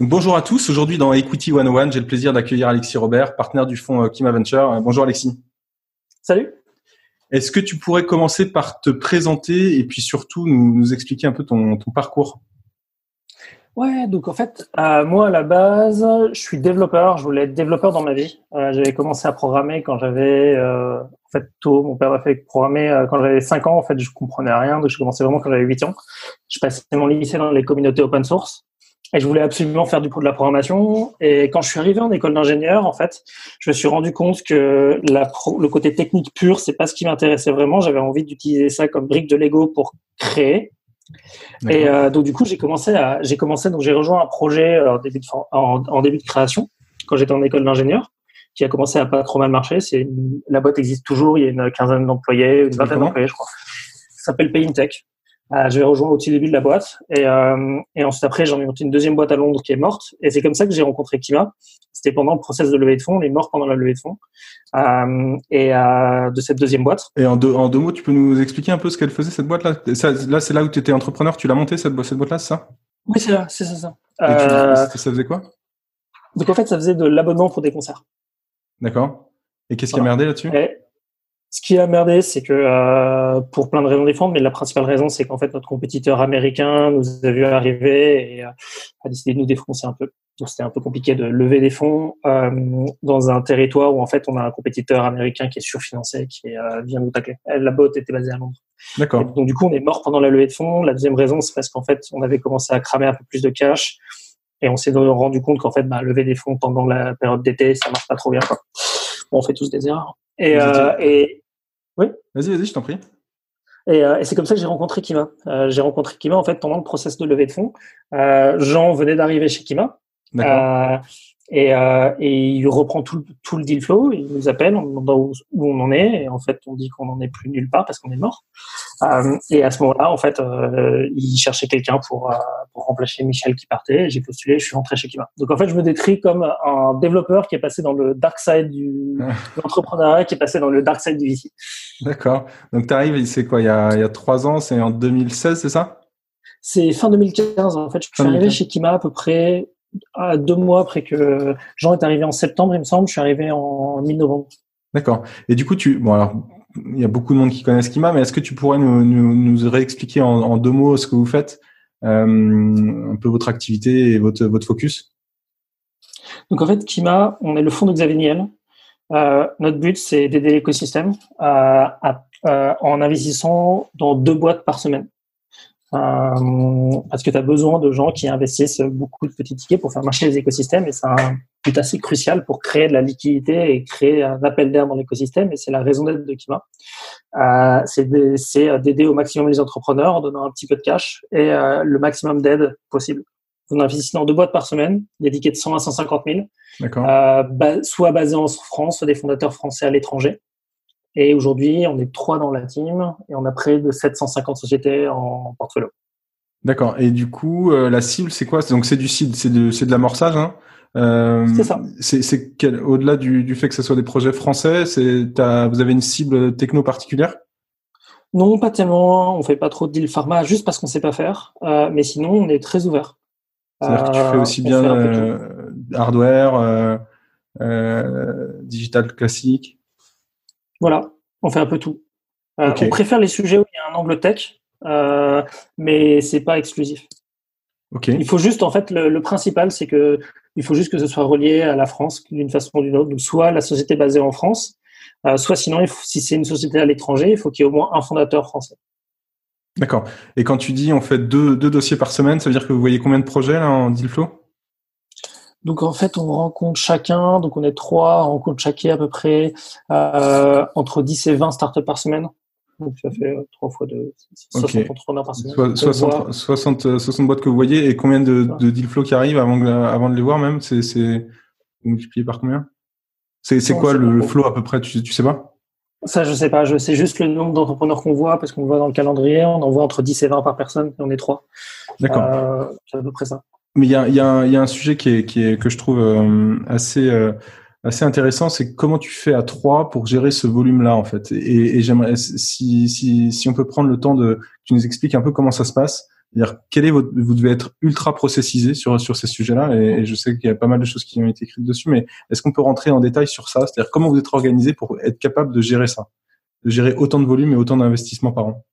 Bonjour à tous. Aujourd'hui, dans Equity 101, j'ai le plaisir d'accueillir Alexis Robert, partenaire du fonds euh, Kima Venture. Euh, bonjour Alexis. Salut. Est-ce que tu pourrais commencer par te présenter et puis surtout nous, expliquer un peu ton, parcours? Ouais, donc en fait, euh, moi à la base, je suis développeur. Je voulais être développeur dans ma vie. j'avais commencé à programmer quand j'avais, en fait, tôt. Mon père m'a fait programmer quand j'avais 5 ans. En fait, je comprenais rien, donc je commençais vraiment quand j'avais 8 ans. Je passais mon lycée dans les communautés open source. Et je voulais absolument faire du coup de la programmation. Et quand je suis arrivé en école d'ingénieur, en fait, je me suis rendu compte que la le côté technique pur, c'est pas ce qui m'intéressait vraiment. J'avais envie d'utiliser ça comme brique de Lego pour créer. Et euh, donc du coup, j'ai commencé à, j'ai commencé donc j'ai rejoint un projet euh, en, début de, en, début de création quand j'étais en école d'ingénieur, qui a commencé à pas trop mal marcher. C'est la boîte existe toujours. Il y a une quinzaine d'employés, une vingtaine d'employés, je crois. Ça s'appelle Payintech. Euh, j'avais rejoint au tout début de la boîte et, euh, et ensuite après j'en ai monté une deuxième boîte à Londres qui est morte et c'est comme ça que j'ai rencontré Kima. C'était pendant le process de levée de fonds, on est mort pendant la levée de fonds euh, et euh, de cette deuxième boîte. Et en deux, en deux mots, tu peux nous expliquer un peu ce qu'elle faisait cette boîte là Là c'est là où tu étais entrepreneur, tu l'as montée cette, cette boîte là, c'est ça? Oui c'est ça, c'est ça. Et tu, euh, ça faisait quoi? Donc en fait ça faisait de l'abonnement pour des concerts. D'accord. Et qu'est-ce qui a merdé là-dessus? Ce qui a merdé, c'est que euh, pour plein de raisons différentes, mais la principale raison, c'est qu'en fait notre compétiteur américain nous a vu arriver et euh, a décidé de nous défoncer un peu. Donc c'était un peu compliqué de lever des fonds euh, dans un territoire où en fait on a un compétiteur américain qui est surfinancé, qui vient nous tacler. La botte était basée à Londres. D'accord. Donc du coup on est mort pendant la levée de fonds. La deuxième raison, c'est parce qu'en fait on avait commencé à cramer un peu plus de cash et on s'est rendu compte qu'en fait bah, lever des fonds pendant la période d'été, ça marche pas trop bien. Quoi. on fait tous des erreurs. Et, euh, et oui. Vas-y, vas-y, je t'en prie. Et, euh, et c'est comme ça que j'ai rencontré Kima. Euh, j'ai rencontré Kima en fait pendant le process de levée de fonds. Euh, Jean venait d'arriver chez Kima. Euh, et, euh, et, il reprend tout, tout, le deal flow, il nous appelle, on demande où, où, on en est, et en fait on dit qu'on n'en est plus nulle part parce qu'on est mort. Euh, et à ce moment-là, en fait, euh, il cherchait quelqu'un pour, euh, pour remplacer Michel qui partait. J'ai postulé, je suis rentré chez Kima. Donc en fait, je me décris comme un développeur qui est passé dans le dark side du l'entrepreneuriat, qui est passé dans le dark side du VC. D'accord. Donc tu arrives, c'est quoi, il y, a, il y a trois ans, c'est en 2016, c'est ça? C'est fin 2015 en fait. Je suis arrivé chez Kima à peu près à deux mois après que Jean est arrivé en septembre, il me semble. Je suis arrivé en mi-novembre. D'accord. Et du coup, tu bon alors il y a beaucoup de monde qui connaissent Kima, mais est-ce que tu pourrais nous, réexpliquer en, deux mots ce que vous faites, euh, un peu votre activité et votre, focus? Donc en fait, Kima, on est le fonds de Xavier Niel. Euh, notre but, c'est d'aider l'écosystème euh, en investissant dans deux boîtes par semaine. Parce que tu as besoin de gens qui investissent beaucoup de petits tickets pour faire marcher les écosystèmes et un but assez crucial pour créer de la liquidité et créer un appel d'air dans l'écosystème et c'est la raison d'être de Kima. Euh, c'est d'aider au maximum les entrepreneurs en donnant un petit peu de cash et euh, le maximum d'aide possible. On investit dans deux boîtes par semaine, des tickets de 100 à 150 000, euh, soit basés en France, soit des fondateurs français à l'étranger. Et aujourd'hui, on est trois dans la team et on a près de 750 sociétés en portfolio. D'accord. Et du coup, euh, la cible, c'est quoi? Donc, c'est du seed, c'est de, de l'amorçage. Hein? Euh, c'est ça. C'est, au-delà du, du, fait que ce soit des projets français, vous avez une cible techno particulière? Non, pas tellement. On fait pas trop de deal pharma, juste parce qu'on sait pas faire. Euh, mais sinon, on est très ouvert. C'est-à-dire que tu fais aussi bien hardware, digital classique. Voilà, on fait un peu tout. Euh, on préfère les sujets où il y a un angle tech, euh, mais c'est pas exclusif. Il faut juste, en fait, le, principal, c'est que il faut juste que ce soit relié à la France d'une façon ou d'une autre. Donc, soit la société basée en France, soit sinon, si c'est une société à l'étranger, il faut qu'il y ait au moins un fondateur français. D'accord. Et quand tu dis on fait deux, deux dossiers par semaine, ça veut dire que vous voyez combien de projets là en deal flow? Donc en fait, on rencontre chacun, donc on est trois, on rencontre chacun à peu près euh, entre 10 et 20 startups par semaine. Donc ça fait euh, trois fois de 60 entrepreneurs par semaine. 60, 60, 60, boîtes que vous voyez et combien de, de deal flow qui arrivent avant, avant de les voir même? C'est vous multipliez par combien? C'est quoi le, flow à peu près? Tu, tu sais pas? Ça, je sais pas. Je sais juste le nombre d'entrepreneurs qu'on voit parce qu'on voit dans le calendrier. On en voit entre 10 et 20 par personne et on est trois. D'accord. Euh, c'est à peu près ça. Mais il y a, y, a, y a, un sujet qui est, qui est, que je trouve euh, assez, euh, assez intéressant, c'est comment tu fais à trois pour gérer ce volume-là, en fait. Et, et j'aimerais, si, si, si on peut prendre le temps de, tu nous expliques un peu comment ça se passe. C'est-à-dire, quel est votre, vous devez être ultra processisé sur, sur ces sujets-là, et, je sais qu'il y a pas mal de choses qui ont été écrites dessus, mais est-ce qu'on peut rentrer en détail sur ça? C'est-à-dire, comment vous êtes organisé pour être capable de gérer ça? De gérer autant de volume et autant d'investissements par an?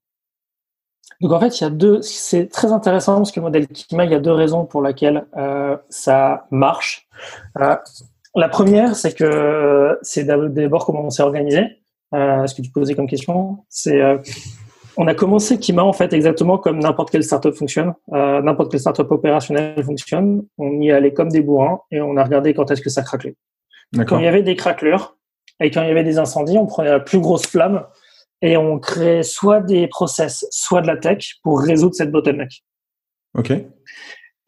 Donc en fait, il y a deux. C'est très intéressant parce que le modèle Kima, il y a deux raisons pour lesquelles euh, ça marche. Euh, la première, c'est que c'est d'abord comment on s'est organisé. Euh, ce que tu posais comme question, c'est euh, on a commencé Kima en fait exactement comme n'importe quelle startup fonctionne, euh, n'importe quelle startup opérationnelle fonctionne. On y allait comme des bourrins et on a regardé quand est-ce que ça craquait. Quand il y avait des craquelures et quand il y avait des incendies, on prenait la plus grosse flamme et on crée soit des process, soit de la tech pour résoudre cette bottleneck. Ok.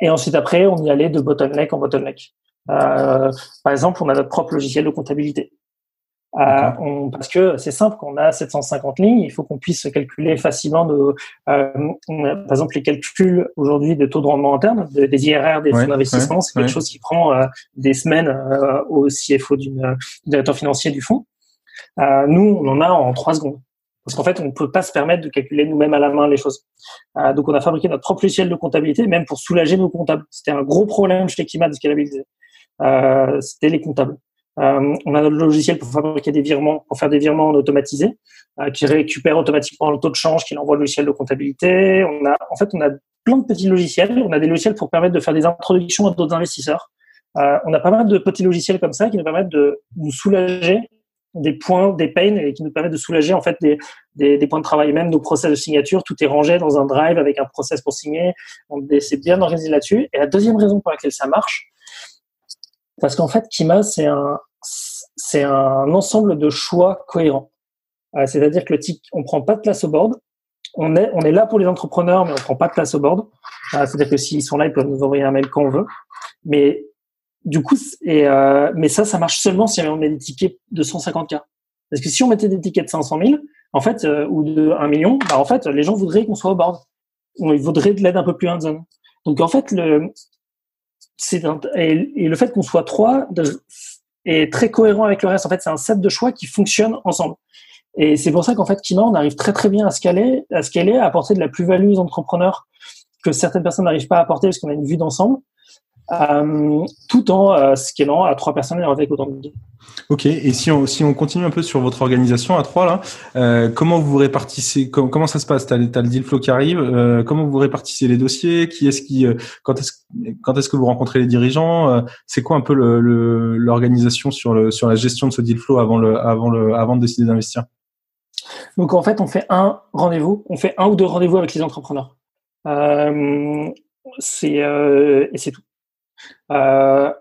Et ensuite après, on y allait de bottleneck en bottleneck. Euh, par exemple, on a notre propre logiciel de comptabilité. Euh, on, parce que c'est simple, quand on a 750 lignes, il faut qu'on puisse calculer facilement de, euh, par exemple, les calculs aujourd'hui de taux de rendement interne, des IRR, des fonds d'investissement, c'est quelque chose qui prend euh, des semaines euh, au CFO du directeur financier du fonds. nous, on en a en trois secondes. Parce qu'en fait, on ne peut pas se permettre de calculer nous-mêmes à la main les choses. Euh, donc, on a fabriqué notre propre logiciel de comptabilité, même pour soulager nos comptables. C'était un gros problème chez Kima de scalabiliser. Euh, C'était les comptables. Euh, on a notre logiciel pour fabriquer des virements, pour faire des virements automatisés, euh, qui récupère automatiquement le taux de change qu'il envoie au logiciel de comptabilité. On a, en fait, on a plein de petits logiciels. On a des logiciels pour permettre de faire des introductions à d'autres investisseurs. Euh, on a pas mal de petits logiciels comme ça qui nous permettent de nous soulager des points, des pains et qui nous permettent de soulager en fait des, des, points de travail. Même nos process de signature, tout est rangé dans un drive avec un process pour signer. C'est bien organisé là-dessus. Et la deuxième raison pour laquelle ça marche, parce qu'en fait, Kima, c'est un, c'est un ensemble de choix cohérents. Euh, C'est-à-dire que le tic, on prend pas de place au board. On est, on est là pour les entrepreneurs, mais on prend pas de place au board. Euh, C'est-à-dire que s'ils sont là, ils peuvent nous envoyer un mail quand on veut. Mais du coup, et, euh, mais ça, ça marche seulement si on met des tickets de 150K. Parce que si on mettait des tickets de 500 000, en fait, euh, ou de 1 million, bah, en fait, les gens voudraient qu'on soit au board. Ils voudraient de l'aide un peu plus hands-on. Donc, en fait, le, c'est et, et, le fait qu'on soit trois de, est très cohérent avec le reste. En fait, c'est un set de choix qui fonctionne ensemble. Et c'est pour ça qu'en fait, Kima, on arrive très très bien à scaler, à scaler, à apporter de la plus-value aux entrepreneurs que certaines personnes n'arrivent pas à apporter parce qu'on a une vue d'ensemble. Euh, tout en euh, scalant à trois personnes avec autant de Ok, et si on, si on continue un peu sur votre organisation à trois là, euh, comment vous répartissez, comment, comment ça se passe? T'as as le deal flow qui arrive, euh, comment vous répartissez les dossiers? Qui est-ce qui, euh, quand est-ce quand est-ce que vous rencontrez les dirigeants? Euh, C'est quoi un peu l'organisation le, sur le sur la gestion de ce deal flow avant le avant le avant de décider d'investir? Donc en fait, on fait un rendez-vous, on fait un ou deux rendez-vous avec les entrepreneurs. c'est et c'est tout. Euh,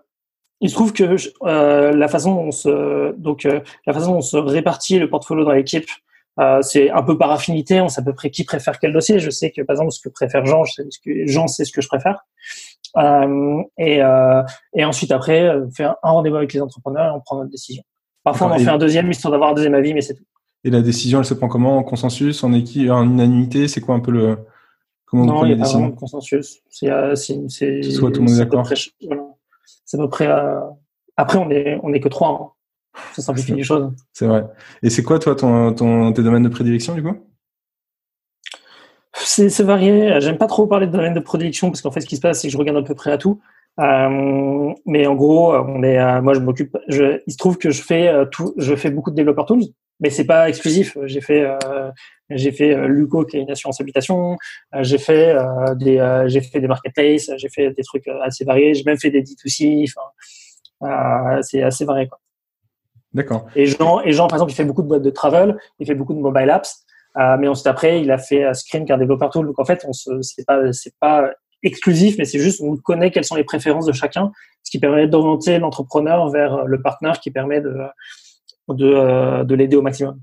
il se trouve que euh, la façon dont on se donc euh, la façon dont on se répartit le portfolio dans l'équipe, euh, c'est un peu par affinité. On sait à peu près qui préfère quel dossier. Je sais que par exemple ce que préfère Jean, je sais ce que Jean sait ce que je préfère. Euh, et, et ensuite après, on fait un, rendez-vous avec les entrepreneurs et on prend notre décision. Parfois on en fait un deuxième histoire d'avoir un deuxième avis, mais c'est tout. Et la décision, elle se prend comment? En consensus, en équipe, en unanimité? C'est quoi un peu le Comment non, il n'y a pas vraiment de consensus. C'est, c'est, Soit tout le monde est d'accord. C'est à peu près. Euh... Après, on est, on est que trois. Hein. Ça simplifie les choses. C'est vrai. Et c'est quoi, toi, ton, ton, tes domaines de prédilection, du coup? C'est, c'est varié. J'aime pas trop parler de domaine de prédilection parce qu'en fait, ce qui se passe, c'est que je regarde à peu près à tout. Euh, mais en gros, on est, euh, moi, je m'occupe. Je, il se trouve que je fais euh, tout. Je fais beaucoup de développeurs tools, mais c'est pas exclusif. J'ai fait, euh, j'ai fait euh, Luco qui est une assurance habitation. Euh, j'ai fait des, j'ai fait des marketplaces. J'ai fait des trucs assez variés. J'ai même fait des D2C. Enfin, c'est assez varié. Quoi. D'accord. Et Jean, et Jean, par exemple, il fait beaucoup de boîtes de travel, il fait beaucoup de mobile apps, euh, mais ensuite après, il a fait euh, Screen qui est un développeur tool. Donc en fait, on se, c'est pas, c'est pas exclusif, mais c'est juste on connaît quelles sont les préférences de chacun, ce qui permet d'orienter l'entrepreneur vers le partenaire qui permet de de, de l'aider au maximum.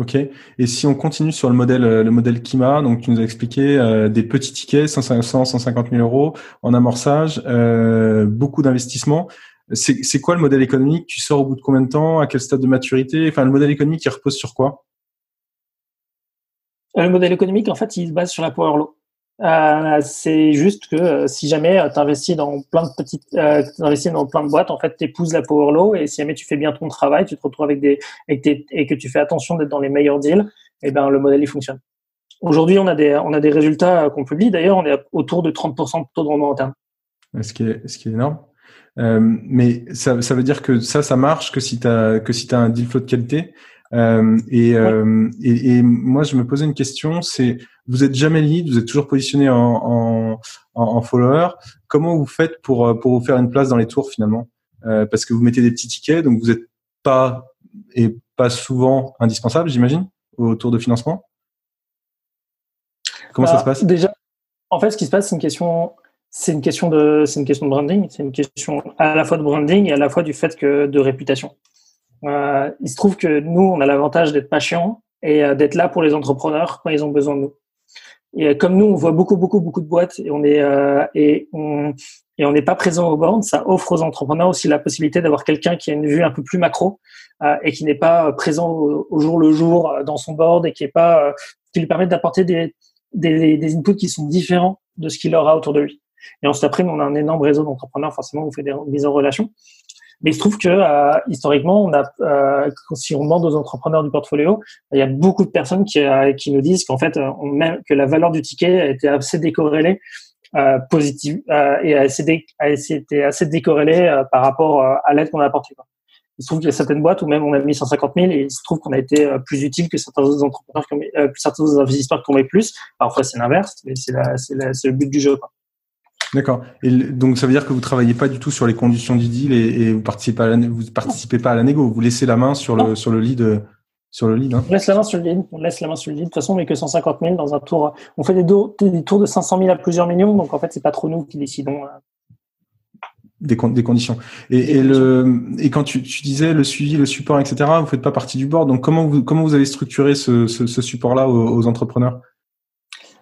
Ok. Et si on continue sur le modèle, le modèle Kima, donc tu nous as expliqué euh, des petits tickets, 100, 150 000 euros en amorçage, euh, beaucoup d'investissements. C'est quoi le modèle économique? Tu sors au bout de combien de temps? À quel stade de maturité? Enfin, le modèle économique, il repose sur quoi? Euh, Le modèle économique, en fait, il se base sur la power law. Euh, c'est juste que euh, si jamais tu investis dans plein de petites, euh, investis dans plein de boîtes, en fait, tu épouses la power law et si jamais tu fais bien ton travail, tu te retrouves avec des et que tu fais attention d'être dans les meilleurs deals, et eh ben le modèle il fonctionne. Aujourd'hui, on a des on a des résultats qu'on publie. D'ailleurs, on est autour de 30% de taux de rendement interne. Ce qui est ce qui est énorme. Euh, mais ça, ça veut dire que ça, ça marche que si tu as que si as un deal flow de qualité. Euh, et, euh, et, et, moi, je me posais une question, c'est vous êtes jamais lead, vous êtes toujours positionné en, en, en, follower. Comment vous faites pour euh, pour vous faire une place dans les tours finalement? Euh, Parce que vous mettez des petits tickets, donc vous n'êtes pas et pas souvent indispensable, j'imagine, au tour de financement? Comment ça bah, se passe? Déjà, en fait, ce qui se passe, c'est une question c'est une question de c'est une question de branding c'est une question à la fois de branding et à la fois du fait que de réputation euh, il se trouve que nous on a l'avantage d'être patient et euh, d'être là pour les entrepreneurs quand ils ont besoin de nous et euh, comme nous on voit beaucoup beaucoup beaucoup de boîtes et on est euh, et on et on n'est pas présent au board ça offre aux entrepreneurs aussi la possibilité d'avoir quelqu'un qui a une vue un peu plus macro euh, et qui n'est pas présent au, jour le jour dans son board et qui est pas qui lui permet d'apporter des, des des inputs qui sont différents de ce qu'il aura autour de lui et ensuite, après, on a un énorme réseau d'entrepreneurs, forcément, on fait des mises en relation. Mais il se trouve que euh, historiquement, on a, euh, si on demande aux entrepreneurs du portfolio, il y a beaucoup de personnes qui, euh, qui nous disent qu'en fait, on met, que la valeur du ticket a été assez décorrélée, euh, positive, et a, été assez décorrélée par rapport à l'aide qu'on a apportée. Il se trouve qu'il y a certaines boîtes où même on a mis 150 000 et il se trouve qu'on a été plus utile que certains autres entrepreneurs, qui ont certains investisseurs qui ont mis plus. Parfois, c'est l'inverse, mais c'est le but du jeu. Quoi. D'accord. Et donc ça veut dire que vous travaillez pas du tout sur les conditions du deal et, et vous participez à la, vous participez pas à la négo. Vous laissez la main sur le sur le lead sur le lead. Hein. On laisse la main sur le lead. On laisse la main sur le lead. De toute façon, on met que 150 000 dans un tour. On fait des, des tours de 500 000 à plusieurs millions. Donc en fait, c'est pas trop nous qui décidons. Euh. Des, des conditions. Et, et le et quand tu, tu, disais le suivi, le support, etc. Vous faites pas partie du board. Donc comment vous comment vous avez structuré ce, ce, ce support-là aux, aux entrepreneurs?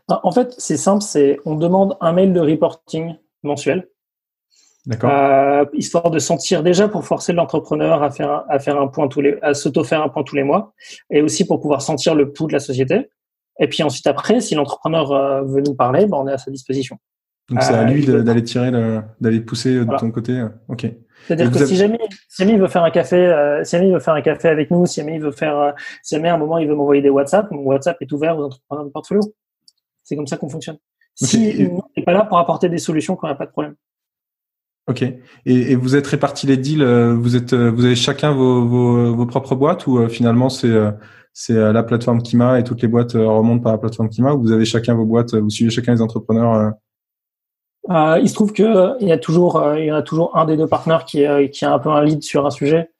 En fait, c'est simple, c'est on demande un mail de reporting mensuel. D'accord. Euh, histoire de sentir déjà pour forcer l'entrepreneur à faire à faire un point tous les à s'auto faire un point tous les mois et aussi pour pouvoir sentir le pouls de la société. Et puis ensuite après, si l'entrepreneur euh, veut nous parler, ben, on est à sa disposition. Donc c'est à euh, lui d'aller tirer, d'aller pousser de ton côté. Ok. C'est-à-dire que si, jamais, si jamais il veut faire un café, si jamais il veut faire un café avec nous, si jamais il veut faire, si jamais à un moment il veut m'envoyer des WhatsApp, mon WhatsApp est ouvert aux entrepreneurs de portfolio. C'est comme ça qu'on fonctionne. Si on n'est pas là pour apporter des solutions quand il n'y a pas de problème. Ok. Et, et, vous êtes répartis les deals. Euh, vous êtes, euh, vous avez chacun vos, vos, vos propres boîtes ou euh, finalement c'est c'est la plateforme Kima et toutes les boîtes remontent par la plateforme Kima ou vous avez chacun vos boîtes. Vous suivez chacun les entrepreneurs. Euh, il se trouve que il y a toujours il y en a toujours un des deux partenaires qui qui a un peu un lead sur un sujet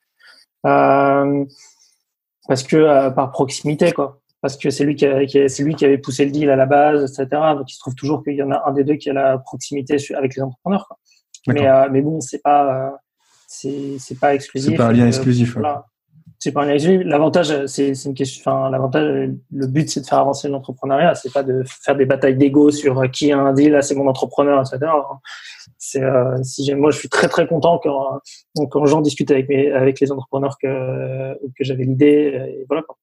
parce que par proximité quoi parce que c'est lui qui, c'est lui qui avait poussé le deal à la base, etc. Donc il se trouve toujours qu'il y en a un des deux qui a la proximité avec les entrepreneurs. Quoi. Mais, euh, mais bon, c'est pas, c'est, c'est pas exclusif. C'est pas un lien exclusif. Voilà. C'est pas un lien exclusif. L'avantage, c'est, c'est une question. Enfin, l'avantage, le but, c'est de faire avancer l'entrepreneuriat. C'est pas de faire des batailles d'ego sur euh, qui a un deal, là, c'est mon entrepreneur, etc. C'est, euh, si moi, je suis très très content quand quand j'en discute avec mes, avec les entrepreneurs que que j'avais l'idée. Et voilà. Quoi.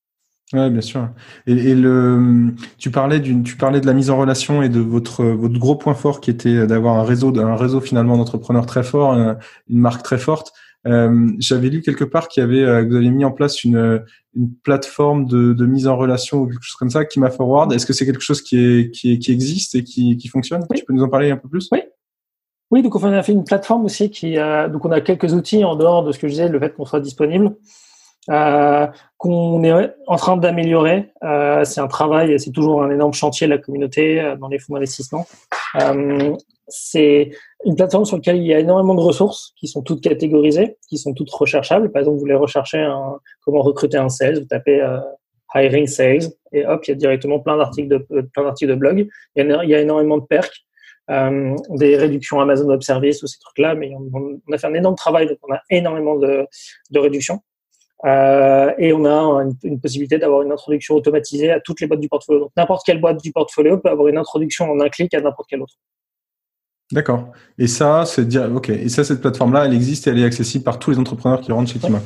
Ouais, bien sûr. Et, et, le, tu parlais d'une, tu parlais de la mise en relation et de votre votre gros point fort qui était d'avoir un réseau, un réseau finalement d'entrepreneurs très fort, une, marque très forte. Euh, J'avais lu quelque part qu'il y avait, euh, que vous avez mis en place une une plateforme de, de mise en relation ou quelque chose comme ça, qui m'a forward. Est-ce que c'est quelque chose qui est qui, est, qui existe et qui qui fonctionne? Tu peux nous en parler un peu plus? Oui. Oui, donc on a fait une plateforme aussi qui, a, donc on a quelques outils en dehors de ce que je disais, le fait qu'on soit disponible euh, qu'on est en train d'améliorer. Euh, c'est un travail, c'est toujours un énorme chantier de la communauté euh, dans les fonds d'investissement. Euh, c'est une plateforme sur laquelle il y a énormément de ressources qui sont toutes catégorisées, qui sont toutes recherchables. Par exemple, vous voulez rechercher un, comment recruter un sales, vous tapez euh, hiring sales et hop, il y a directement plein d'articles de plein d'articles de blog. Il y, a, énormément de perks, euh, des réductions Amazon Web Service ou ces trucs-là, mais on, on, a fait un énorme travail, donc on a énormément de, de réductions. Euh, et on a une, une possibilité d'avoir une introduction automatisée à toutes les boîtes du portfolio. Donc n'importe quelle boîte du portfolio peut avoir une introduction en un clic à n'importe quelle autre. D'accord. Et ça, c'est dire, ok. Et ça, cette plateforme-là, elle existe et elle est accessible par tous les entrepreneurs qui rentrent chez Kima.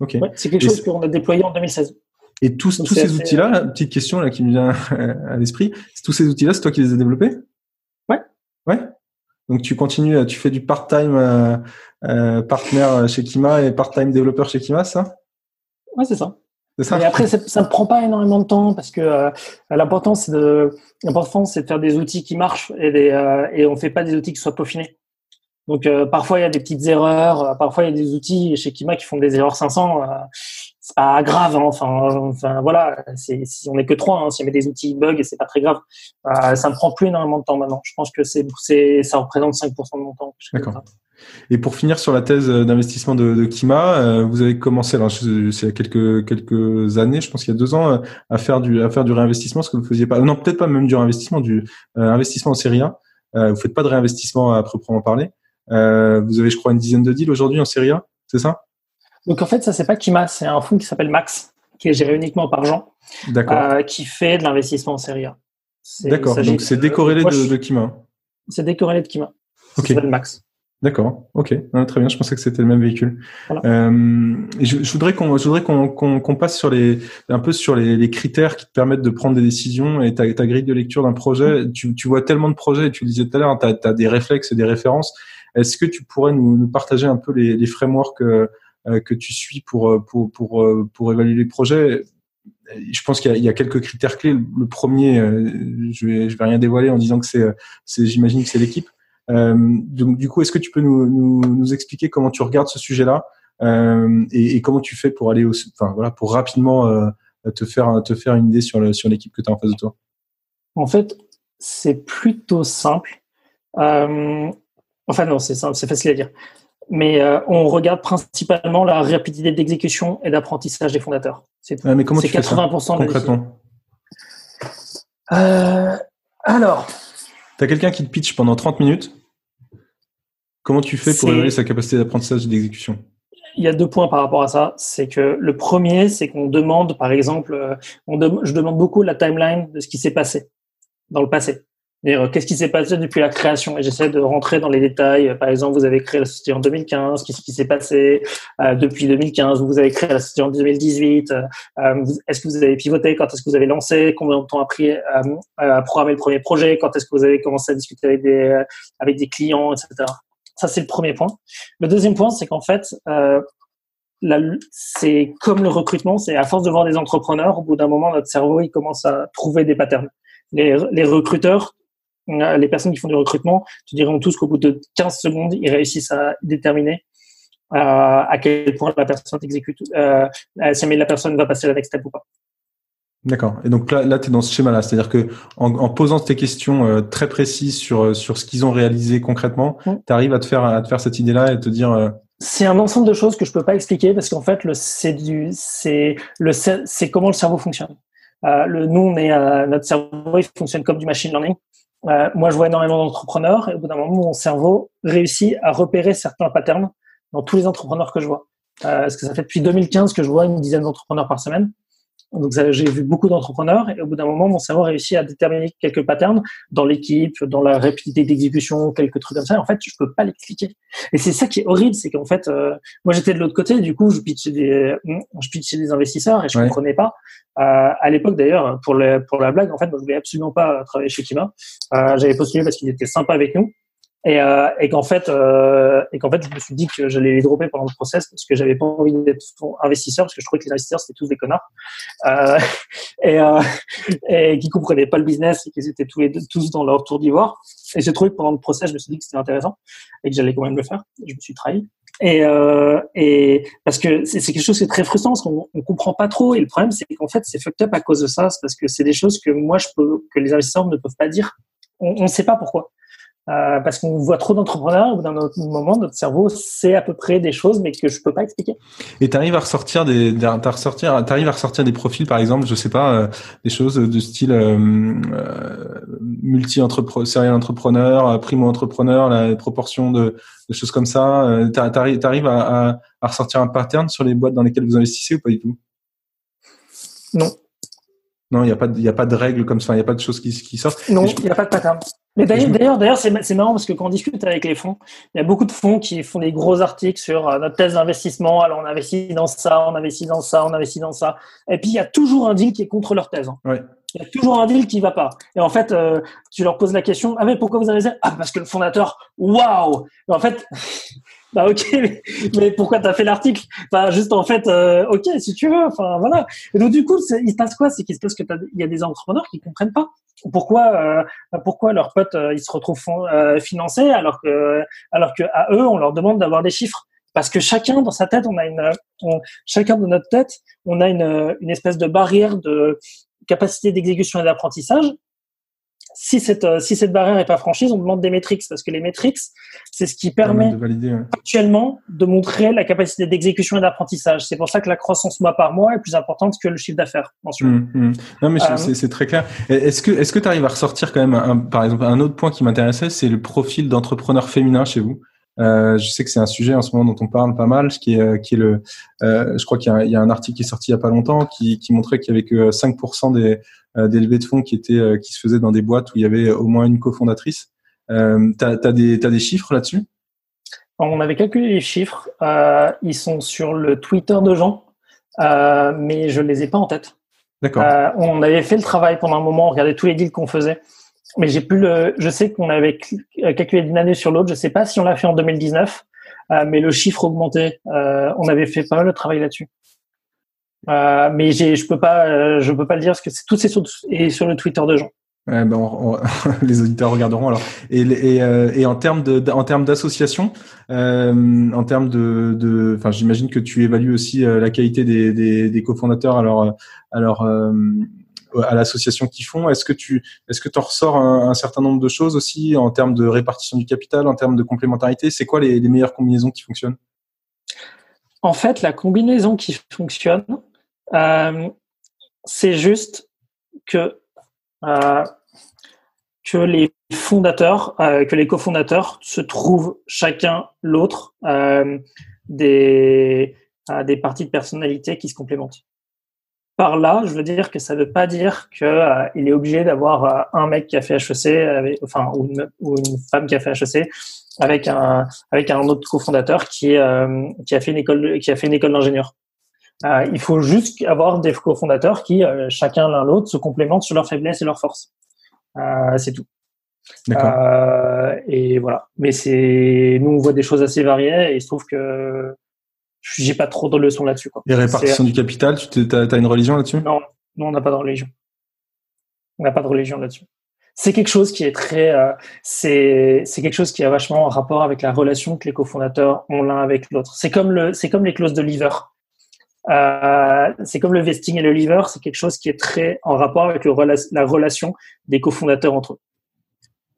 Ok. c'est quelque chose qu'on a déployé en 2016. Et tous, tous ces outils-là, petite question là qui me vient à l'esprit, tous ces outils-là, c'est toi qui les as développés? Ouais. Ouais? Donc tu continues, tu fais du part-time euh, euh, partenaire chez Kima et part-time développeur chez Kima, ça? Ouais, c'est ça. Et après, ça ne prend pas énormément de temps parce que euh, l'important, c'est de, l'important, c'est de faire des outils qui marchent et, des, euh, et on fait pas des outils qui soient peaufinés. Donc, euh, parfois, il y a des petites erreurs. Euh, parfois, il y a des outils chez Kima qui font des erreurs 500. c'est pas grave. Hein, enfin, enfin, voilà. C'est, si on n'est que trois, hein, si on met des outils bug, c'est pas très grave. ça ne prend plus énormément de temps maintenant. Je pense que c'est, c'est, ça représente 5% de mon temps. D'accord. Et pour finir sur la thèse d'investissement de, de, Kima, euh, vous avez commencé, alors c'est il y a quelques quelques années, je pense qu'il y a deux ans, euh, à faire du à faire du réinvestissement, ce que vous faisiez pas, non peut-être pas même du réinvestissement, du euh, investissement en série A. vous faites pas de réinvestissement à proprement parler. Vous avez, je crois, une dizaine de deals aujourd'hui en série A, c'est ça? Donc en fait, ça c'est pas Kima, c'est un fonds qui s'appelle Max, qui est géré uniquement par Jean, qui fait de l'investissement en série A. D'accord. Donc c'est décorrélé de, de, Kima. C'est décorrélé de Kima. Ça s'appelle Max. D'accord, ok, très bien. Je pensais que c'était le même véhicule. Euh, je, je, voudrais qu'on, je voudrais qu'on, qu'on, passe sur les, un peu sur les, les, critères qui te permettent de prendre des décisions et ta, ta grille de lecture d'un projet. Tu, tu, vois tellement de projets. Tu le disais tout à l'heure, tu as, des réflexes et des références. Est-ce que tu pourrais nous, nous, partager un peu les, les frameworks euh, que tu suis pour, pour, pour, pour évaluer les projets? Je pense qu'il y, y, a quelques critères clés. Le premier, euh, je vais, je vais rien dévoiler en disant que c'est, c'est j'imagine que c'est l'équipe. Euh, donc, du coup, est-ce que tu peux nous, nous, nous, expliquer comment tu regardes ce sujet-là euh, et, et, comment tu fais pour aller, au, enfin voilà, pour rapidement euh, te faire te faire une idée sur le, sur l'équipe que tu as en face de toi? En fait, c'est plutôt simple. Enfin non, c'est c'est facile à dire. Mais euh, on regarde principalement la rapidité d'exécution et d'apprentissage des fondateurs. C'est mais comment tu 80% fais ça, concrètement euh, Alors, tu as quelqu'un qui te pitch pendant 30 minutes. Comment tu fais pour évaluer sa capacité d'apprentissage et d'exécution? Il y a deux points par rapport à ça. C'est que le premier, c'est qu'on demande, par exemple, euh, je demande beaucoup la timeline de ce qui s'est passé dans le passé. Euh, qu'est-ce qui s'est passé depuis la création? Et j'essaie de rentrer dans les détails. Par exemple, vous avez créé la société en 2015. Qu'est-ce qui s'est passé euh, depuis 2015 Vous avez créé la société en 2018. Euh, est-ce que vous avez pivoté? Quand est-ce que vous avez lancé? Combien de temps a pris à programmer le premier projet? Quand est-ce que vous avez commencé à discuter avec des avec des clients, etc. Ça, c'est le premier point. Le deuxième point, c'est qu'en fait, c'est comme le recrutement, c'est à force de voir des entrepreneurs, au bout d'un moment, notre cerveau, il commence à trouver des patterns. Les, les recruteurs les personnes qui font du recrutement te diront tous qu'au bout de 15 secondes, ils réussissent à déterminer euh, à quel point la personne exécute, euh, si la personne va passer la next step ou pas. D'accord. Et donc là, là tu es dans ce schéma-là, c'est-à-dire que en, en, posant tes questions euh, très précises sur sur ce qu'ils ont réalisé concrètement, mm. tu arrives à te faire à te faire cette idée-là et te dire. Euh, c'est un ensemble de choses que je peux pas expliquer parce qu'en fait, le c'est du c'est le c'est comment le cerveau fonctionne. le nous, on est notre cerveau, il fonctionne comme du machine learning. Euh, moi, je vois énormément d'entrepreneurs et au bout d'un moment, mon cerveau réussit à repérer certains patterns dans tous les entrepreneurs que je vois. Euh, parce que ça fait depuis 2015 que je vois une dizaine d'entrepreneurs par semaine. Donc j'ai vu beaucoup d'entrepreneurs et au bout d'un moment, mon cerveau réussit à déterminer quelques patterns dans l'équipe, dans la rapidité d'exécution, quelques trucs comme ça. En fait, je peux pas l'expliquer. Et c'est ça qui est horrible, c'est qu'en fait, euh, moi j'étais de l'autre côté, du coup, je pitchais des, je pitchais des investisseurs et je comprenais pas. Euh, à l'époque d'ailleurs, pour le, pour la blague, en fait, moi, je voulais absolument pas travailler chez Kima. Euh, J'avais postulé parce qu'il était sympa avec nous et, euh, et qu'en fait euh, et qu'en fait je me suis dit que j'allais les dropper pendant le process parce que j'avais pas envie d'être investisseur parce que je trouvais que les investisseurs c'était tous des connards. Euh, et, euh, et qui comprenaient pas le business et qu'ils étaient tous dans leur tour d'ivoire. Et j'ai trouvé que pendant le process je me suis dit que c'était intéressant et que j'allais quand même le faire. Je me suis trahi. Et, euh, et parce que c'est quelque chose qui est très frustrant parce qu'on on comprend pas trop. Et le problème c'est qu'en fait c'est fucked up à cause de ça. C'est parce que c'est des choses que moi je peux que les investisseurs ne peuvent pas dire. On ne sait pas pourquoi Euh, parce qu'on voit trop d'entrepreneurs, au bout d'un moment, notre cerveau sait à peu près des choses, mais que je peux pas expliquer. Et tu arrives à ressortir des, ressortir, arrives à ressortir des profils, par exemple, je sais pas, euh, des choses de style euh, euh multi-entrepreneur, serial entrepreneur, primo-entrepreneur, la proportion de, de, choses comme ça. Tu arrives à, à, à ressortir un pattern sur les boîtes dans lesquelles vous investissez ou pas du tout? Non. Non, il n'y a pas, il a pas de règles comme ça, il n'y a pas de choses qui, qui sortent. Non, il n'y a pas de pattern. Mais d'ailleurs, d'ailleurs, c'est marrant parce que quand on discute avec les fonds, il y a beaucoup de fonds qui font des gros articles sur euh, notre thèse d'investissement. Alors, on investit dans ça, on investit dans ça, on investit dans ça. Et puis, il y a toujours un deal qui est contre leur thèse. Hein. Ouais. Il y a toujours un deal qui va pas. Et en fait, euh, tu leur poses la question, ah mais pourquoi vous avez Ah parce que le fondateur, waouh En fait, bah ok, mais, pourquoi t'as fait l'article? Bah juste en fait, euh, ok si tu veux. Enfin voilà. Et donc du coup, il se passe quoi? C'est qu'il se passe que il y a des entrepreneurs qui comprennent pas pourquoi euh, pourquoi leurs potes euh, ils se retrouvent euh, financés alors que alors que à eux on leur demande d'avoir des chiffres? Parce que chacun dans sa tête on a une chacun de notre tête on a une, une espèce de barrière de capacité d'exécution et d'apprentissage si cette, euh, si cette barrière n'est pas franchie, on demande des métriques parce que les métriques, c'est ce qui permet actuellement de montrer la capacité d'exécution et d'apprentissage. C'est pour ça que la croissance mois par mois est plus importante que le chiffre d'affaires. Mmh, mmh. Non, mais euh, c'est très clair. Est-ce que est-ce que tu arrives à ressortir quand même, un, par exemple, un autre point qui m'intéressait, c'est le profil d'entrepreneur féminin chez vous? Euh, je sais que c'est un sujet en ce moment dont on parle pas mal, ce qui est, euh, qui est le, euh, je crois qu'il y, y, a un article qui est sorti il y a pas longtemps qui, qui montrait qu'il y avait que 5% des, des levées de fonds qui étaient euh, qui se faisaient dans des boîtes où il y avait au moins une cofondatrice. Euh, t'as as des des chiffres là-dessus? On avait calculé les chiffres. Euh, ils sont sur le Twitter de Jean, mais je les ai pas en tête. D'accord. on avait fait le travail pendant un moment, on regardait tous les deals qu'on faisait, mais j'ai plus le. Je sais qu'on avait calculé d'une année sur l'autre. Je sais pas si on l'a fait en 2019, mais le chiffre augmentait. on avait fait pas mal de travail là-dessus. Euh, mais je peux pas, euh, je peux pas le dire parce que c'est tout c'est sur, et sur le Twitter de Jean. Ouais, ben on, les auditeurs regarderont alors. Et, et, euh, et en termes de, en termes d'association, en termes de, de, enfin, j'imagine que tu évalues aussi la qualité des, des, des cofondateurs. Alors, alors à l'association qu'ils font, est-ce que tu, est-ce que tu en ressors un, un, certain nombre de choses aussi en termes de répartition du capital, en termes de complémentarité? C'est quoi les, les meilleures combinaisons qui fonctionnent? En fait, la combinaison qui fonctionne, euh, c'est juste que euh, que les fondateurs, euh, que les cofondateurs se trouvent chacun l'autre des des parties de personnalité qui se complémentent. Par là, je veux dire que ça ne veut pas dire que il est obligé d'avoir un mec qui a fait HEC, avec, enfin ou une, ou une, femme qui a fait HEC, avec un avec un autre cofondateur qui qui a fait une école qui a fait une école d'ingénieur. Euh, il faut juste avoir des cofondateurs qui, euh, chacun l'un l'autre, se complémentent sur leurs faiblesses et leurs forces. Euh, c'est tout. Euh, et voilà. Mais c'est, nous, on voit des choses assez variées et il se trouve que j'ai pas trop de leçons là-dessus. Quoi. Et répartition du capital, tu as, une religion là-dessus? Non, non, on n'a pas de religion. On n'a pas de religion là-dessus. C'est quelque chose qui est très, euh, c'est c'est quelque chose qui a vachement en rapport avec la relation que les cofondateurs ont l'un avec l'autre. C'est comme le, c'est comme les clauses de lever. Euh, c'est comme le vesting et le lever, c'est quelque chose qui est très en rapport avec le, la relation des cofondateurs entre eux.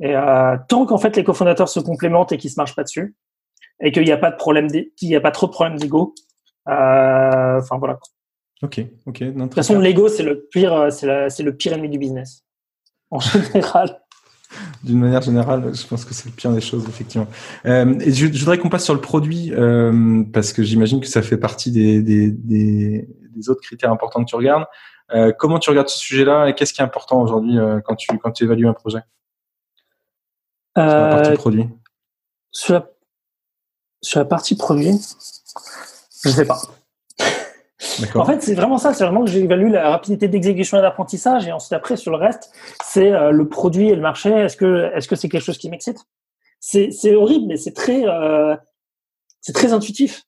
Et euh, tant qu'en fait les cofondateurs se complémentent et qu'ils se marchent pas dessus, et qu'il n'y a pas de problème, qu'il n'y a pas trop de problème d'ego, euh, enfin voilà. Ok, ok. de toute façon, l'ego c'est le pire, c'est le pire ennemi du business en général d'une manière générale, je pense que c'est le pire des choses, effectivement. Euh, et je, je, voudrais qu'on passe sur le produit, euh, parce que j'imagine que ça fait partie des, des, des, des, autres critères importants que tu regardes. Euh, comment tu regardes ce sujet-là et qu'est-ce qui est important aujourd'hui quand, tu, quand tu évalues un projet? Sur la partie produit sur la, sur la partie produit, je sais pas. En fait, c'est vraiment ça. C'est vraiment que j'évalue la rapidité d'exécution et d'apprentissage. Et ensuite, après, sur le reste, c'est euh, le produit et le marché. Est-ce que est-ce que c'est quelque chose qui m'excite? C'est c'est horrible, mais c'est très euh, c'est très intuitif.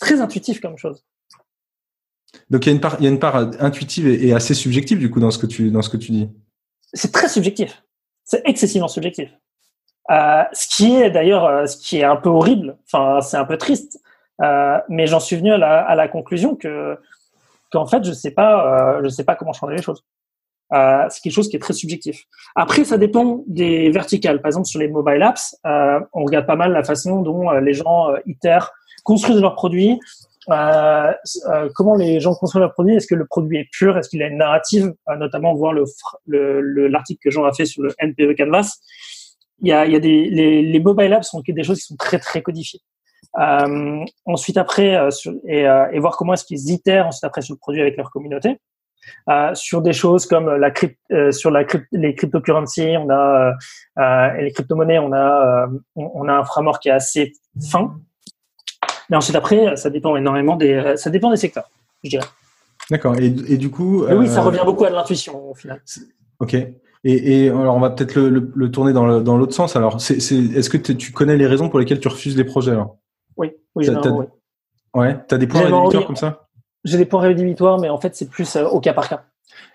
Très intuitif comme chose. Donc il y a une part il y a une part intuitive et, assez subjective du coup dans ce que tu dans ce que tu dis. C'est très subjectif. C'est excessivement subjectif. Euh, ce qui est d'ailleurs ce qui est un peu horrible. Enfin, c'est un peu triste euh, mais j'en suis venu à la, à la conclusion que qu'en fait je sais pas euh, je sais pas comment changer les choses. Euh, c'est quelque chose qui est très subjectif. Après, ça dépend des verticales. Par exemple, sur les mobile apps, euh, on regarde pas mal la façon dont euh, les gens itèrent, construisent leurs produits. Comment les gens construisent leurs produits? Est-ce que le produit est pur? Est-ce qu'il a une narrative? Notamment voir le l'article que Jean a fait sur le NPE Canvas. Il y a, il y a des les, les mobile apps sont des choses qui sont très très codifiées. Euh, ensuite après euh, sur, et, euh, et, voir comment est-ce qu'ils itèrent ensuite après sur le produit avec leur communauté. Sur des choses comme la crypt, sur la crypt, les cryptocurrencies, on a et les crypto-monnaies, on a on, on, a un framework qui est assez fin. Mais ensuite après, ça dépend énormément des ça dépend des secteurs, je dirais. D'accord. Et, et, du coup, oui, ça revient beaucoup à l'intuition au final. Ok. Et, et, alors, on va peut-être le, le, le, tourner dans l'autre dans sens. Alors, est-ce que tu connais les raisons pour lesquelles tu refuses les projets alors? Oui, oui, généralement, oui. Ouais, tu as des points rédhibitoires comme ça? J'ai des points rédhibitoires, mais en fait, c'est plus euh, au cas par cas.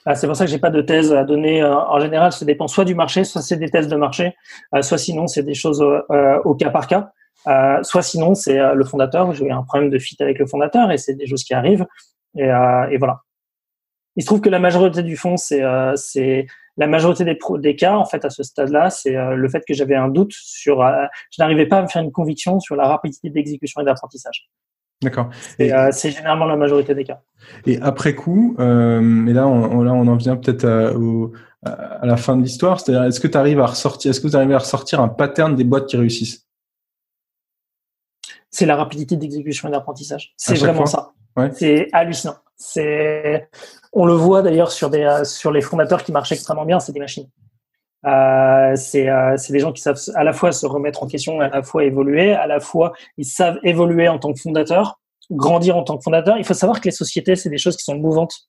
Euh, c'est pour ça que j'ai pas de thèse à donner. Euh, en général, ça dépend soit du marché, soit c'est des thèses de marché, soit sinon c'est des choses au cas par cas, soit sinon c'est le fondateur. J'ai un problème de fit avec le fondateur et c'est des choses qui arrivent. Et, et, voilà. Il se trouve que la majorité du fond, c'est c'est la majorité des, des cas, en fait, à ce stade-là, c'est euh, le fait que j'avais un doute sur, euh, je n'arrivais pas à me faire une conviction sur la rapidité d'exécution et d'apprentissage. D'accord. Et euh, c'est généralement la majorité des cas. Et après coup, euh, et là on, là on en vient peut-être à, à, la fin de l'histoire, c'est-à-dire est-ce que tu arrives à ressortir, est-ce que vous arrivez à ressortir un pattern des boîtes qui réussissent? C'est la rapidité d'exécution et d'apprentissage. C'est vraiment ça. C'est hallucinant. C'est, on le voit d'ailleurs sur des euh, sur les fondateurs qui marchent extrêmement bien, c'est des machines. Euh, c'est euh, des gens qui savent à la fois se remettre en question, à la fois évoluer, à la fois ils savent évoluer en tant que fondateur, grandir en tant que fondateur. Il faut savoir que les sociétés c'est des choses qui sont mouvantes.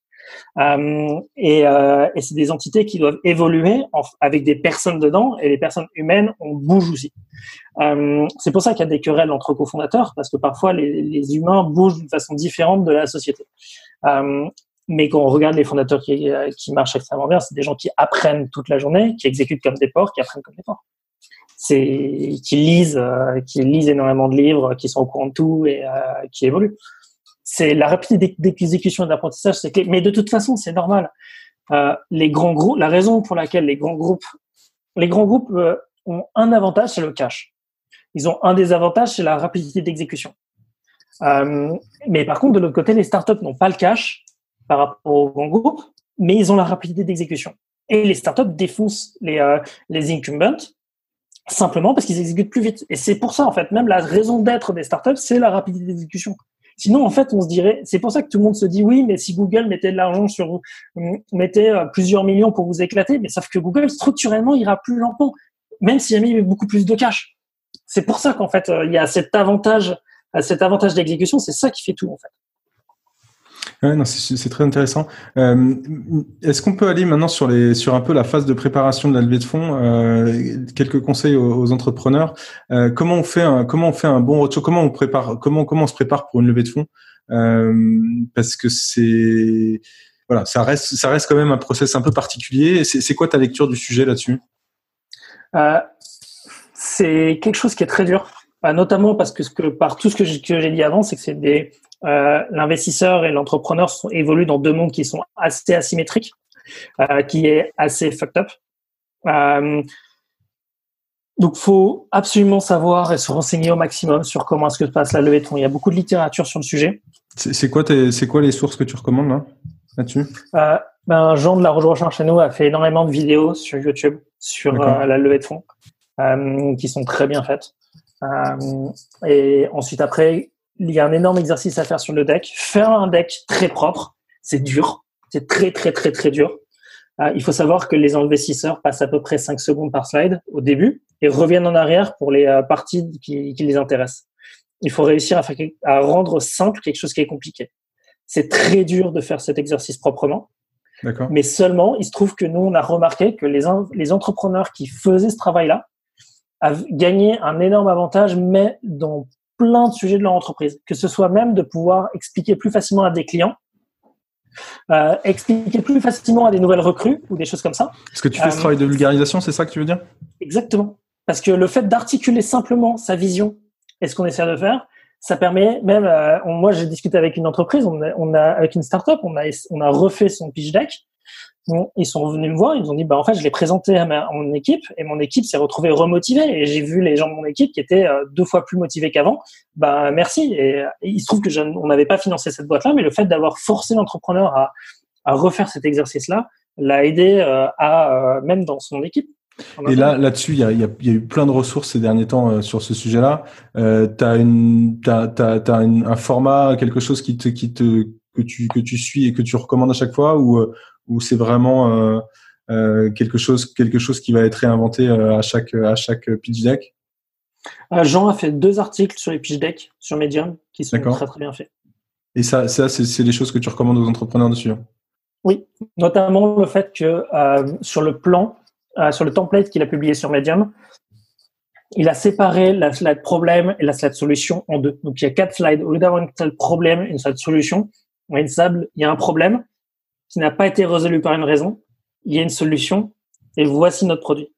Euh, et, euh, et c'est des entités qui doivent évoluer avec des personnes dedans et les personnes humaines on bouge aussi. Euh, c'est pour ça qu'il y a des querelles entre cofondateurs parce que parfois les, humains bougent d'une façon différente de la société. Mais quand on regarde les fondateurs qui, marchent extrêmement bien, c'est des gens qui apprennent toute la journée, qui exécutent comme des porcs, qui apprennent comme des porcs. C'est qui lisent, euh, lisent énormément de livres, qui sont au courant de tout et qui évoluent. C'est la rapidité d'exécution et d'apprentissage, c'est clé. Mais de toute façon, c'est normal. Euh, les grands groupes, la raison pour laquelle les grands groupes, groupes ont un avantage, c'est le cash. Ils ont un désavantage, c'est la rapidité d'exécution. Euh, mais par contre, de l'autre côté, les startups n'ont pas le cash par rapport aux grands groupes, mais ils ont la rapidité d'exécution. Et les startups défoncent les, euh, les incumbents simplement parce qu'ils exécutent plus vite. Et c'est pour ça, en fait, même la raison d'être des startups, c'est la rapidité d'exécution. Sinon, en fait, on se dirait, c'est pour ça que tout le monde se dit oui, mais si Google mettait de l'argent sur vous, mettait euh, plusieurs millions pour vous éclater, mais sauf que Google, structurellement, ira plus lentement, même s'il a mis beaucoup plus de cash. C'est pour ça qu'en fait, euh, il y a cet avantage, cet avantage d'exécution, c'est ça qui fait tout, en fait. Ouais, non, c'est très intéressant. Euh, Est-ce qu'on peut aller maintenant sur les sur un peu la phase de préparation de la levée de fonds euh, Quelques conseils aux, aux entrepreneurs. Euh, comment on fait un comment on fait un bon roadshow Comment on prépare Comment comment on se prépare pour une levée de fonds? Euh, Parce que c'est voilà, ça reste ça reste quand même un process un peu particulier. C'est quoi ta lecture du sujet là-dessus? Euh, C'est quelque chose qui est très dur, notamment parce que, ce que par tout ce que j'ai dit avant, c'est que c'est des euh, l'investisseur et l'entrepreneur évoluent dans deux mondes qui sont assez asymétriques, euh, qui est assez fucked up. Euh, donc, faut absolument savoir et se renseigner au maximum sur comment est-ce que se passe la levée de fonds. Il y a beaucoup de littérature sur le sujet. C'est quoi, c'est quoi les sources que tu recommandes là là-dessus? Euh, ben, Jean de la Recherche chez nous a fait énormément de vidéos sur YouTube sur euh, la levée de fonds euh, qui sont très bien faites. Euh, et ensuite après, il y a un énorme exercice à faire sur le deck. Faire un deck très propre, c'est dur. C'est très, très, très, très dur. Euh, il faut savoir que les investisseurs passent à peu près 5 secondes par slide au début et reviennent en arrière pour les euh, parties qui, qui, les intéressent. Il faut réussir à, faire, à rendre simple quelque chose qui est compliqué. C'est très dur de faire cet exercice proprement. Mais seulement, il se trouve que nous, on a remarqué que les, les entrepreneurs qui faisaient ce travail-là gagné un énorme avantage, mais dans plein de sujets de leur entreprise, que ce soit même de pouvoir expliquer plus facilement à des clients, euh, expliquer plus facilement à des nouvelles recrues ou des choses comme ça. Est-ce que tu fais ce euh, travail de vulgarisation, c'est ça que tu veux dire? Exactement. Parce que le fait d'articuler simplement sa vision et ce qu'on essaie de faire, ça permet même. Euh, moi, j'ai discuté avec une entreprise, on a, on a avec une startup, on a on a refait son pitch deck ils sont revenus me voir, ils ont dit bah en fait je l'ai présenté à, mon équipe et mon équipe s'est retrouvée remotivée et j'ai vu les gens de mon équipe qui étaient euh, deux fois plus motivés qu'avant. Bah merci et, il se trouve que je, on n'avait pas financé cette boîte là, mais le fait d'avoir forcé l'entrepreneur à, à, refaire cet exercice là l'a aidé euh, à euh, même dans son équipe. Et là, là-dessus, il y a, y, a, eu plein de ressources ces derniers temps sur ce sujet-là. Euh, une, un format, quelque chose qui te, qui te, que tu, que tu suis et que tu recommandes à chaque fois, ou, ou c'est vraiment euh, euh, quelque chose quelque chose qui va être réinventé euh, à chaque à chaque pitch deck? Jean a fait deux articles sur les pitch decks sur Medium qui sont très très bien faits. Et ça, ça c'est des choses que tu recommandes aux entrepreneurs dessus hein? Oui, notamment le fait que sur le plan, sur le template qu'il a publié sur Medium, il a séparé la slide problème et la slide solution en deux. Donc il y a quatre slides. Au lieu d'avoir une slide problème et une slide solution, on a une il y a un problème, qui n'a pas été résolu par une raison, il y a une solution et voici notre produit.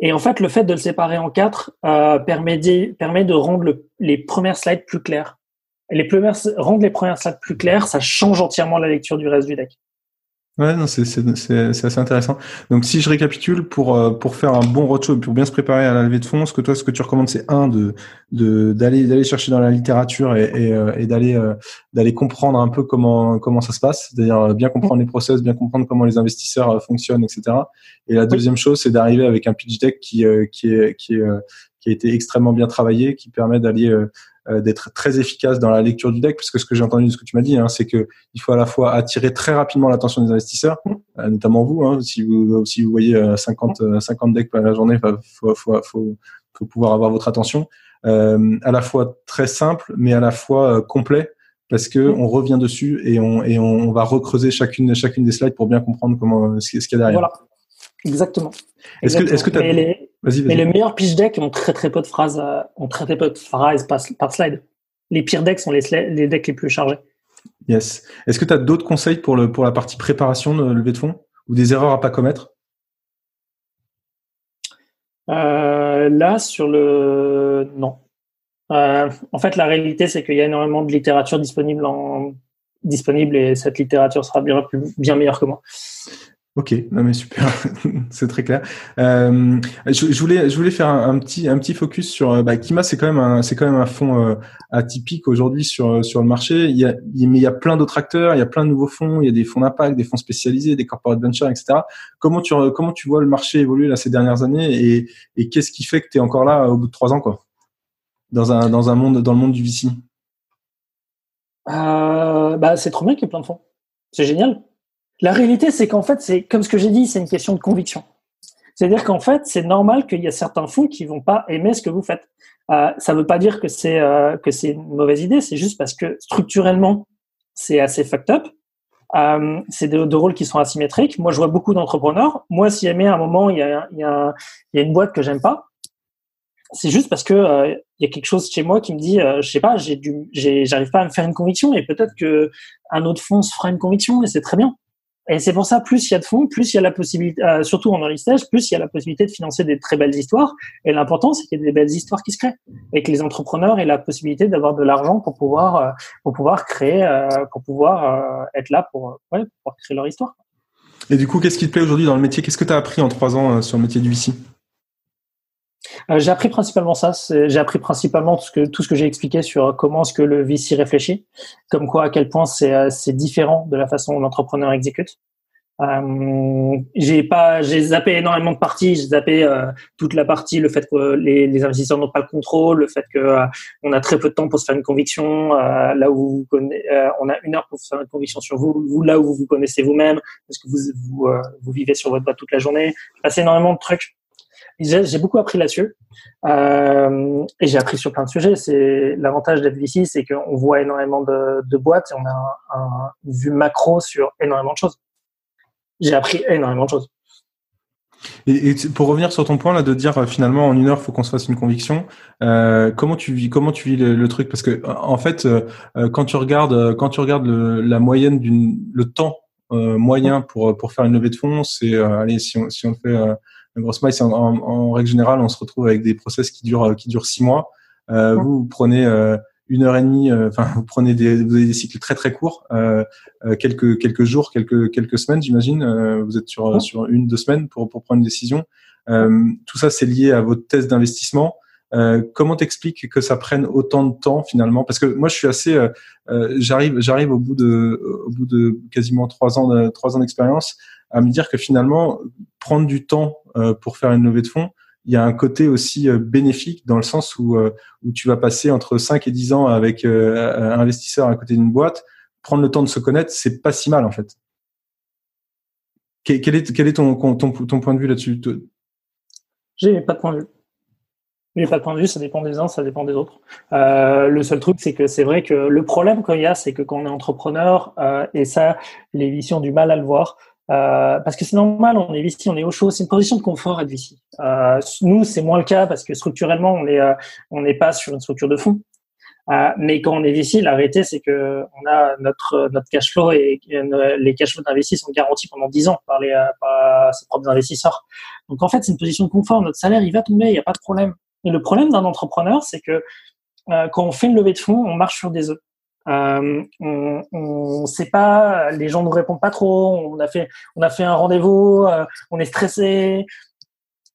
Et en fait, le fait de le séparer en quatre euh, permet, de, rendre les premières slides plus claires. Rendre les premières slides plus claires, ça change entièrement la lecture du reste du deck. Ouais, non, c'est, c'est, c'est, assez intéressant. Donc, si je récapitule, pour, euh, pour faire un bon roadshow, pour bien se préparer à la levée de fonds, ce que toi, ce que tu recommandes, c'est un, de, de, d'aller, d'aller chercher dans la littérature et, et, euh, et d'aller, euh, d'aller comprendre un peu comment, comment ça se passe, c'est-à-dire bien comprendre les process, bien comprendre comment les investisseurs fonctionnent, etc. Et la deuxième chose, c'est d'arriver avec un pitch deck qui, qui est, qui est, qui a été extrêmement bien travaillé, qui permet d'aller euh, d'être très efficace dans la lecture du deck, parce que ce que j'ai entendu de ce que tu m'as dit, hein, c'est que il faut à la fois attirer très rapidement l'attention des investisseurs, euh, notamment vous, hein, si vous si vous voyez 50 50 decks par la journée, il faut, faut, faut, faut, pouvoir avoir votre attention, euh, à la fois très simple, mais à la fois complet parce que on revient dessus et on et on va recreuser chacune chacune des slides pour bien comprendre comment ce qu'il y a derrière. Voilà, exactement. Est-ce que est-ce que as... Mais les meilleurs pitch decks ont très très peu de phrases, euh, ont très très peu de phrases par, slide. Les pires decks sont les, les decks les plus chargés. Yes. Est-ce que tu as d'autres conseils pour, le, pour la partie préparation de levée de fonds ou des erreurs à pas commettre? Euh, Là, sur le. Non. Euh, en fait, la réalité, c'est qu'il y a énormément de littérature disponible, en... disponible et cette littérature sera bien, bien meilleure que moi. Ok, non mais super, c'est très clair. Euh, je, voulais, je voulais faire un, petit, un petit focus sur euh, bah, Kima, c'est quand même un, c'est quand même un fonds euh, atypique aujourd'hui sur sur le marché. Il y a, mais il y a plein d'autres acteurs, il y a plein de nouveaux fonds, il y a des fonds d'impact, des fonds spécialisés, des corporate ventures, etc. Comment tu comment tu vois le marché évoluer là ces dernières années et, et qu'est-ce qui fait que tu es encore là au bout de trois ans quoi? Dans un dans un monde dans le monde du VC bah c'est trop bien qu'il y ait plein de fonds, c'est génial. La réalité, c'est qu'en fait, c'est comme ce que j'ai dit, c'est une question de conviction. C'est-à-dire qu'en fait, c'est normal qu'il y a certains fonds qui vont pas aimer ce que vous faites. Euh, ça ne veut pas dire que c'est euh, que c'est une mauvaise idée. C'est juste parce que structurellement, c'est assez fucked up. Euh, c'est deux, rôles qui sont asymétriques. Moi, je vois beaucoup d'entrepreneurs. Moi, si jamais à un moment il y a, il y a, y a une boîte que j'aime pas, c'est juste parce que euh, il y a quelque chose chez moi qui me dit, euh, je sais pas, j'ai du, j'arrive pas à me faire une conviction et peut-être que un autre fonds se fera une conviction et c'est très bien. Et c'est pour ça, plus il y a de fonds, plus il y a la possibilité, euh, surtout en early stage, plus il y a la possibilité de financer des très belles histoires. Et l'important, c'est qu'il y ait des belles histoires qui se créent et que les entrepreneurs aient la possibilité d'avoir de l'argent pour pouvoir, euh, pour pouvoir créer, euh, pour pouvoir être là pour, ouais, pour créer leur histoire. Et du coup, qu'est-ce qui te plaît aujourd'hui dans le métier? Qu'est-ce que tu as appris en trois ans sur le métier du VC euh, j'ai appris principalement ça. J'ai appris principalement tout ce que tout ce que j'ai expliqué sur comment est-ce que le VC réfléchit, comme quoi à quel point c'est euh, c'est différent de la façon dont l'entrepreneur exécute. Euh, j'ai pas, j'ai zappé énormément de parties. J'ai zappé toute la partie, le fait que les, investisseurs n'ont pas le contrôle, le fait que on a très peu de temps pour se faire une conviction. là où vous connaissez, on a une heure pour se faire une conviction sur vous. Vous là où vous vous connaissez vous-même, parce que vous vous, vous vivez sur votre boîte toute la journée. J'ai passé énormément de trucs j'ai beaucoup appris là-dessus euh, et j'ai appris sur plein de sujets. C'est l'avantage d'être VC, c'est qu'on voit énormément de, boîtes et on a un, une vue macro sur énormément de choses. J'ai appris énormément de choses. Et, pour revenir sur ton point là de dire euh, finalement en une heure faut qu'on se fasse une conviction, euh, comment tu vis comment tu vis le, truc? Parce que en fait quand tu regardes quand tu regardes le, la moyenne d'une le temps moyen pour pour faire une levée de fonds c'est allez si on si on fait le grosse maille, en, en, règle générale, on se retrouve avec des process qui durent qui durent six mois. Euh, vous, prenez euh, une heure et demie. Enfin, vous prenez des, vous avez des cycles très très courts, quelques quelques jours, quelques quelques semaines, j'imagine. vous êtes sur sur une deux semaines pour pour prendre une décision. tout ça, c'est lié à votre thèse d'investissement. Euh, comment t'expliques que ça prenne autant de temps finalement? Parce que moi, je suis assez, euh, euh, j'arrive, j'arrive au bout de, au bout de quasiment trois ans, de, trois ans d'expérience, à me dire que finalement, prendre du temps pour faire une levée de fonds, il y a un côté aussi bénéfique dans le sens où, où tu vas passer entre 5 et 10 ans avec un investisseur à côté d'une boîte. Prendre le temps de se connaître, c'est pas si mal en fait. Quel est, quel est ton, ton, point de vue là-dessus J'ai pas de point de vue. J'ai pas de point de vue, ça dépend des uns, ça dépend des autres. Euh, le seul truc, c'est que c'est vrai que le problème qu'il y a, c'est que quand on est entrepreneur, euh, et ça, les ont du mal à le voir, euh, parce que c'est normal, on est VC, on est au chaud, c'est une position de confort être VC. Euh, nous, c'est moins le cas parce que structurellement, on est, euh, on n'est pas sur une structure de fonds. Euh, mais quand on est VC, la c'est que on a notre notre cash flow et les cash flows d'investis sont garantis pendant 10 ans par les par ses propres investisseurs. Donc en fait, c'est une position de confort. Notre salaire, il va tomber, il n'y a pas de problème. Et le problème d'un entrepreneur, c'est que euh, quand on fait une levée de fonds, on marche sur des œufs. Euh, on, on sait pas, les gens nous répondent pas trop. On a fait, on a fait un rendez-vous, euh, on est stressé.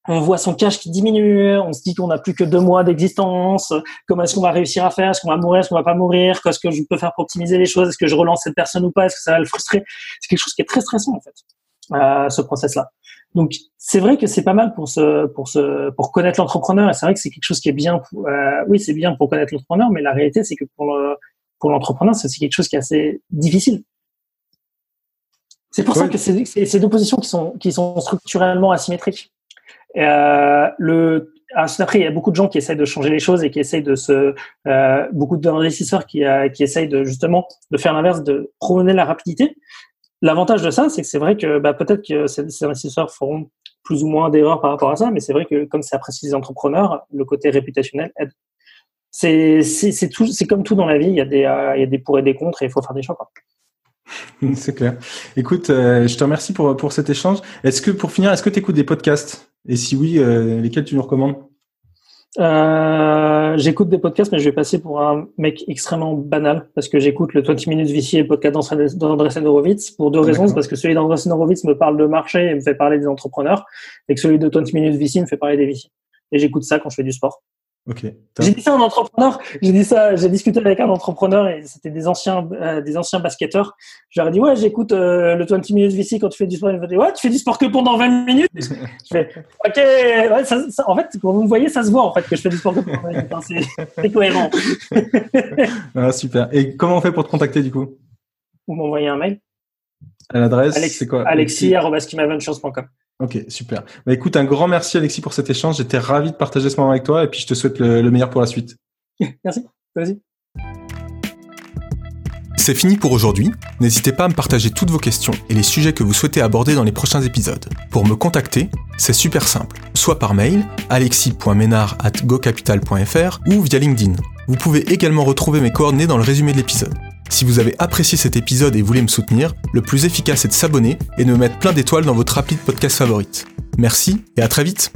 On voit son cash qui diminue, on se dit qu'on n'a plus que deux mois d'existence. Comment est-ce qu'on va réussir à faire? Est-ce qu'on va mourir? Est-ce qu'on va pas mourir? Qu'est-ce que je peux faire pour optimiser les choses? Est-ce que je relance cette personne ou pas? Est-ce que ça va le frustrer? C'est quelque chose qui est très stressant en fait, euh, ce process-là. Donc c'est vrai que c'est pas mal pour se pour se pour connaître l'entrepreneur et c'est vrai que c'est quelque chose qui est bien. Euh, oui, c'est bien pour connaître l'entrepreneur, mais la réalité c'est que pour pour l'entrepreneur, c'est quelque chose qui est assez difficile. C'est pour ça que c'est ces deux positions qui sont qui sont structurellement asymétriques. Euh, le après, il y a beaucoup de gens qui essayent de changer les choses et qui essayent de se, euh, beaucoup d'investisseurs qui, euh, qui essayent de justement de faire l'inverse, de prôner la rapidité. L'avantage de ça, c'est que c'est vrai que bah, peut-être que ces, investisseurs feront plus ou moins d'erreurs par rapport à ça, mais c'est vrai que comme c'est apprécié les entrepreneurs, le côté réputationnel aide. C'est comme tout dans la vie, il y a des euh, il y a des pour et des contre et il faut faire des choix. C'est clair. Écoute, euh, je te remercie pour pour cet échange. Est-ce que pour finir, est-ce que tu écoutes des podcasts? Et si oui, euh, lesquels tu nous recommandes? Euh, j'écoute des podcasts, mais je vais passer pour un mec extrêmement banal parce que j'écoute le 20 minutes VC et le podcast d'André Horowitz pour deux raisons. Parce que celui d'André Horowitz me parle de marché et me fait parler des entrepreneurs et que celui de 20 minutes VC me fait parler des VC. Et j'écoute ça quand je fais du sport. J'ai dit ça à un entrepreneur. J'ai dit ça. J'ai discuté avec un entrepreneur et c'était des anciens, euh, des anciens basketteurs. J'aurais dit ouais, j'écoute euh, le 20 minutes VC quand tu fais du sport. Il m'a dit ouais, tu fais du sport que pendant 20 minutes. je fais ok. Ouais, ça, ça, en fait, quand vous me voyez, ça se voit en fait que je fais du sport que pendant 20 minutes. Hein, c'est cohérent. ah, super. Et comment on fait pour te contacter du coup? Vous m'envoyez un mail. À l'adresse, c'est quoi? Ok, super. Bah, écoute, un grand merci Alexis pour cet échange. J'étais ravi de partager ce moment avec toi et puis je te souhaite le, meilleur pour la suite. merci. Vas-y. C'est fini pour aujourd'hui. N'hésitez pas à me partager toutes vos questions et les sujets que vous souhaitez aborder dans les prochains épisodes. Pour me contacter, c'est super simple. Soit par mail, alexis.ménard.gocapital.fr ou via LinkedIn. Vous pouvez également retrouver mes coordonnées dans le résumé de l'épisode. Si vous avez apprécié cet épisode et voulez me soutenir, le plus efficace est de s'abonner et de me mettre plein d'étoiles dans votre appli de podcast favorite. Merci et à très vite